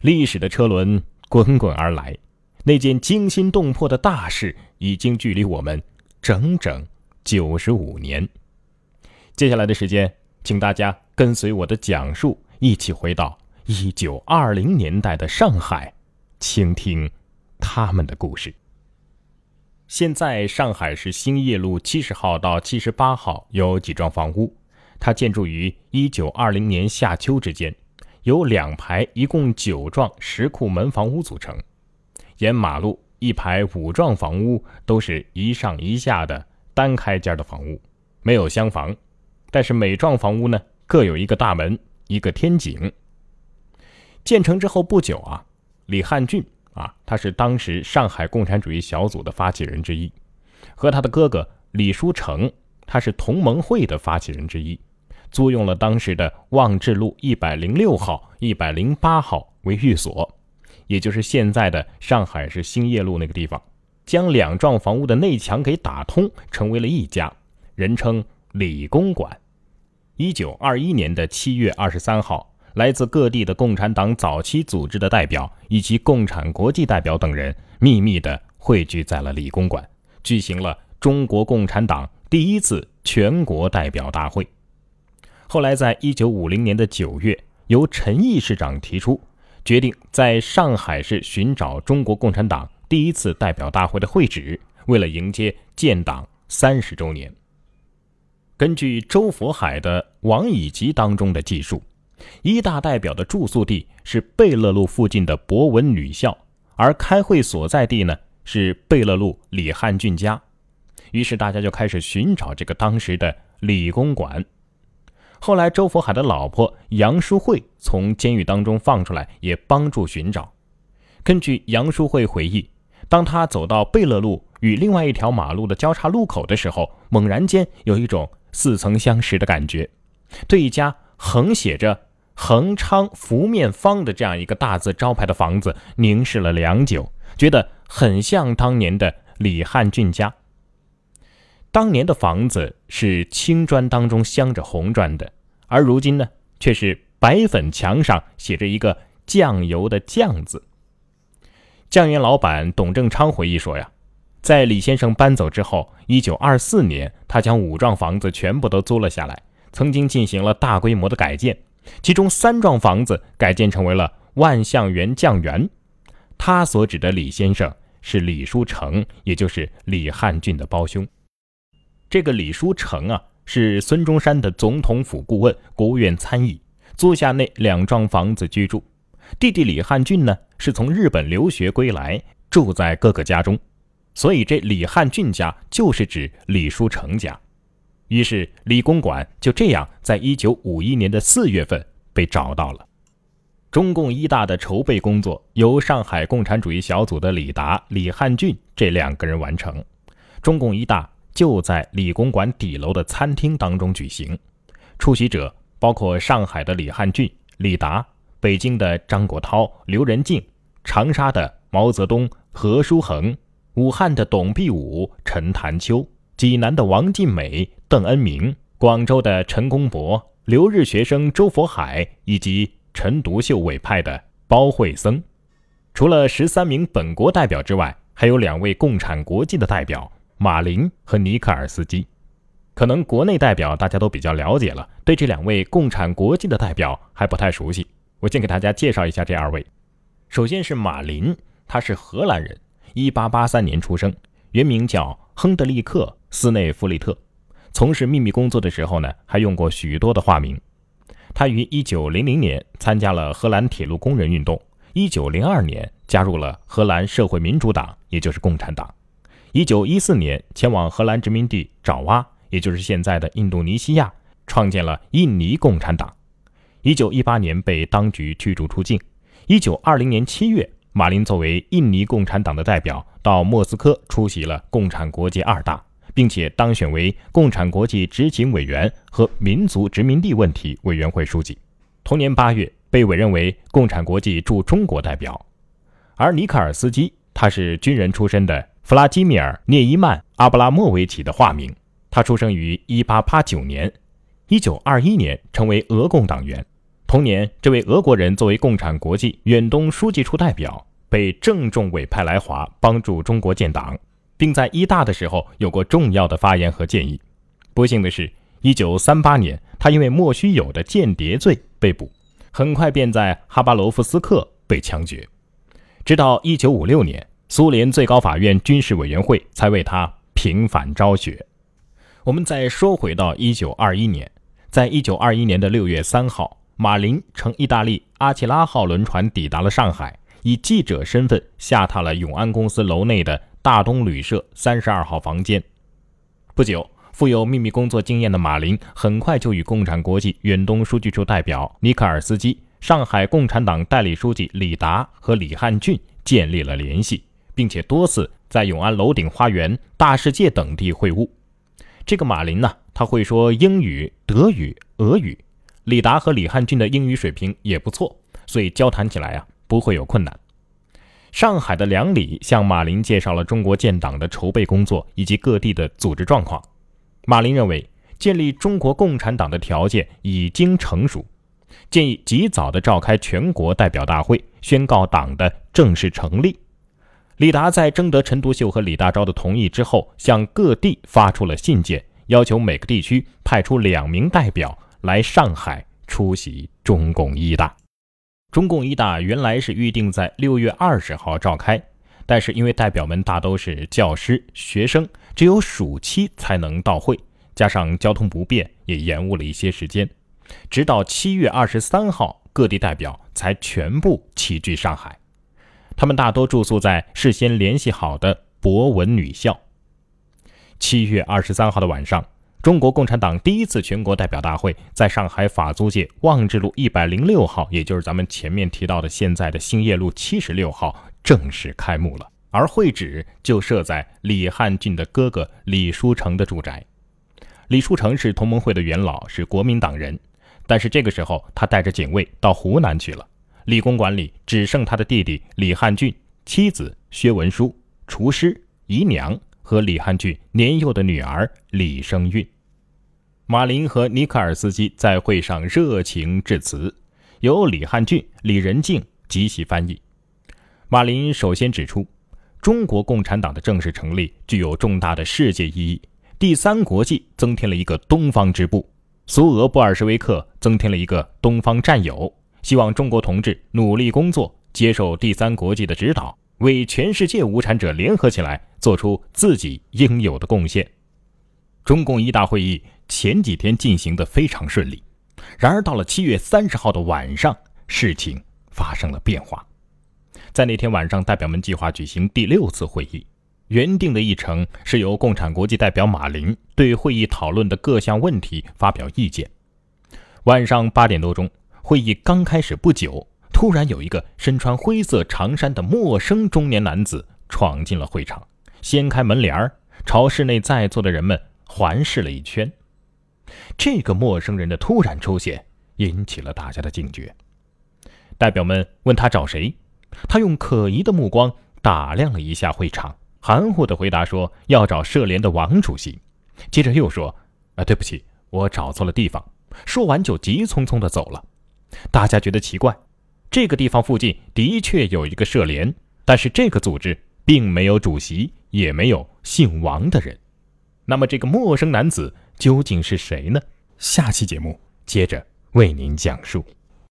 历史的车轮滚滚而来，那件惊心动魄的大事已经距离我们整整九十五年。接下来的时间，请大家跟随我的讲述，一起回到一九二零年代的上海，倾听他们的故事。现在上海市兴业路七十号到七十八号有几幢房屋，它建筑于一九二零年夏秋之间。由两排一共九幢石库门房屋组成，沿马路一排五幢房屋都是一上一下的单开间的房屋，没有厢房，但是每幢房屋呢各有一个大门，一个天井。建成之后不久啊，李汉俊啊，他是当时上海共产主义小组的发起人之一，和他的哥哥李书成，他是同盟会的发起人之一。租用了当时的望志路一百零六号、一百零八号为寓所，也就是现在的上海市兴业路那个地方，将两幢房屋的内墙给打通，成为了一家，人称李公馆。一九二一年的七月二十三号，来自各地的共产党早期组织的代表以及共产国际代表等人，秘密的汇聚在了李公馆，举行了中国共产党第一次全国代表大会。后来，在一九五零年的九月，由陈毅市长提出，决定在上海市寻找中国共产党第一次代表大会的会址，为了迎接建党三十周年。根据周佛海的《王以吉》当中的记述，一大代表的住宿地是贝勒路附近的博文女校，而开会所在地呢是贝勒路李汉俊家。于是大家就开始寻找这个当时的李公馆。后来，周佛海的老婆杨淑慧从监狱当中放出来，也帮助寻找。根据杨淑慧回忆，当他走到贝勒路与另外一条马路的交叉路口的时候，猛然间有一种似曾相识的感觉，对一家横写着“恒昌福面坊”的这样一个大字招牌的房子凝视了良久，觉得很像当年的李汉俊家。当年的房子是青砖当中镶着红砖的，而如今呢，却是白粉墙上写着一个“酱油”的“酱”字。酱园老板董正昌回忆说：“呀，在李先生搬走之后，一九二四年，他将五幢房子全部都租了下来，曾经进行了大规模的改建，其中三幢房子改建成为了万象园酱园。他所指的李先生是李书成，也就是李汉俊的胞兄。”这个李书成啊，是孙中山的总统府顾问、国务院参议，租下那两幢房子居住。弟弟李汉俊呢，是从日本留学归来，住在哥哥家中，所以这李汉俊家就是指李书成家。于是李公馆就这样在一九五一年的四月份被找到了。中共一大的筹备工作由上海共产主义小组的李达、李汉俊这两个人完成。中共一大。就在李公馆底楼的餐厅当中举行，出席者包括上海的李汉俊、李达，北京的张国焘、刘仁静，长沙的毛泽东、何叔衡，武汉的董必武、陈潭秋，济南的王尽美、邓恩铭，广州的陈公博、留日学生周佛海，以及陈独秀委派的包惠僧。除了十三名本国代表之外，还有两位共产国际的代表。马林和尼克尔斯基，可能国内代表大家都比较了解了，对这两位共产国际的代表还不太熟悉。我先给大家介绍一下这二位。首先是马林，他是荷兰人，1883年出生，原名叫亨德利克·斯内弗利特。从事秘密工作的时候呢，还用过许多的化名。他于1900年参加了荷兰铁路工人运动，1902年加入了荷兰社会民主党，也就是共产党。一九一四年前往荷兰殖民地爪哇，也就是现在的印度尼西亚，创建了印尼共产党。一九一八年被当局驱逐出境。一九二零年七月，马林作为印尼共产党的代表到莫斯科出席了共产国际二大，并且当选为共产国际执行委员和民族殖民地问题委员会书记。同年八月，被委任为共产国际驻中国代表。而尼克尔斯基，他是军人出身的。弗拉基米尔·涅伊曼·阿布拉莫维奇的化名，他出生于1889年，1921年成为俄共党员。同年，这位俄国人作为共产国际远东书记处代表，被郑重委派来华帮助中国建党，并在一大的时候有过重要的发言和建议。不幸的是，一九三八年，他因为莫须有的间谍罪被捕，很快便在哈巴罗夫斯克被枪决。直到一九五六年，苏联最高法院军事委员会才为他平反昭雪。我们再说回到一九二一年，在一九二一年的六月三号。马林乘意大利阿奇拉号轮船抵达了上海，以记者身份下榻了永安公司楼内的大东旅社三十二号房间。不久，富有秘密工作经验的马林很快就与共产国际远东书记处代表尼克尔斯基、上海共产党代理书记李达和李汉俊建立了联系，并且多次在永安楼顶花园、大世界等地会晤。这个马林呢，他会说英语、德语、俄语。李达和李汉俊的英语水平也不错，所以交谈起来啊不会有困难。上海的梁礼向马林介绍了中国建党的筹备工作以及各地的组织状况。马林认为建立中国共产党的条件已经成熟，建议及早的召开全国代表大会，宣告党的正式成立。李达在征得陈独秀和李大钊的同意之后，向各地发出了信件，要求每个地区派出两名代表。来上海出席中共一大，中共一大原来是预定在六月二十号召开，但是因为代表们大都是教师、学生，只有暑期才能到会，加上交通不便，也延误了一些时间。直到七月二十三号，各地代表才全部齐聚上海，他们大多住宿在事先联系好的博文女校。七月二十三号的晚上。中国共产党第一次全国代表大会在上海法租界望志路一百零六号，也就是咱们前面提到的现在的兴业路七十六号正式开幕了。而会址就设在李汉俊的哥哥李书成的住宅。李书成是同盟会的元老，是国民党人，但是这个时候他带着警卫到湖南去了。李公馆里只剩他的弟弟李汉俊、妻子薛文书、厨师、姨娘。和李汉俊年幼的女儿李生韵，马林和尼克尔斯基在会上热情致辞，由李汉俊、李仁静即席翻译。马林首先指出，中国共产党的正式成立具有重大的世界意义。第三国际增添了一个东方支部，苏俄布尔什维克增添了一个东方战友。希望中国同志努力工作，接受第三国际的指导。为全世界无产者联合起来，做出自己应有的贡献。中共一大会议前几天进行的非常顺利，然而到了七月三十号的晚上，事情发生了变化。在那天晚上，代表们计划举行第六次会议，原定的议程是由共产国际代表马林对会议讨论的各项问题发表意见。晚上八点多钟，会议刚开始不久。突然有一个身穿灰色长衫的陌生中年男子闯进了会场，掀开门帘儿，朝室内在座的人们环视了一圈。这个陌生人的突然出现引起了大家的警觉。代表们问他找谁，他用可疑的目光打量了一下会场，含糊的回答说要找社联的王主席。接着又说：“啊，对不起，我找错了地方。”说完就急匆匆的走了。大家觉得奇怪。这个地方附近的确有一个社联，但是这个组织并没有主席，也没有姓王的人。那么这个陌生男子究竟是谁呢？下期节目接着为您讲述。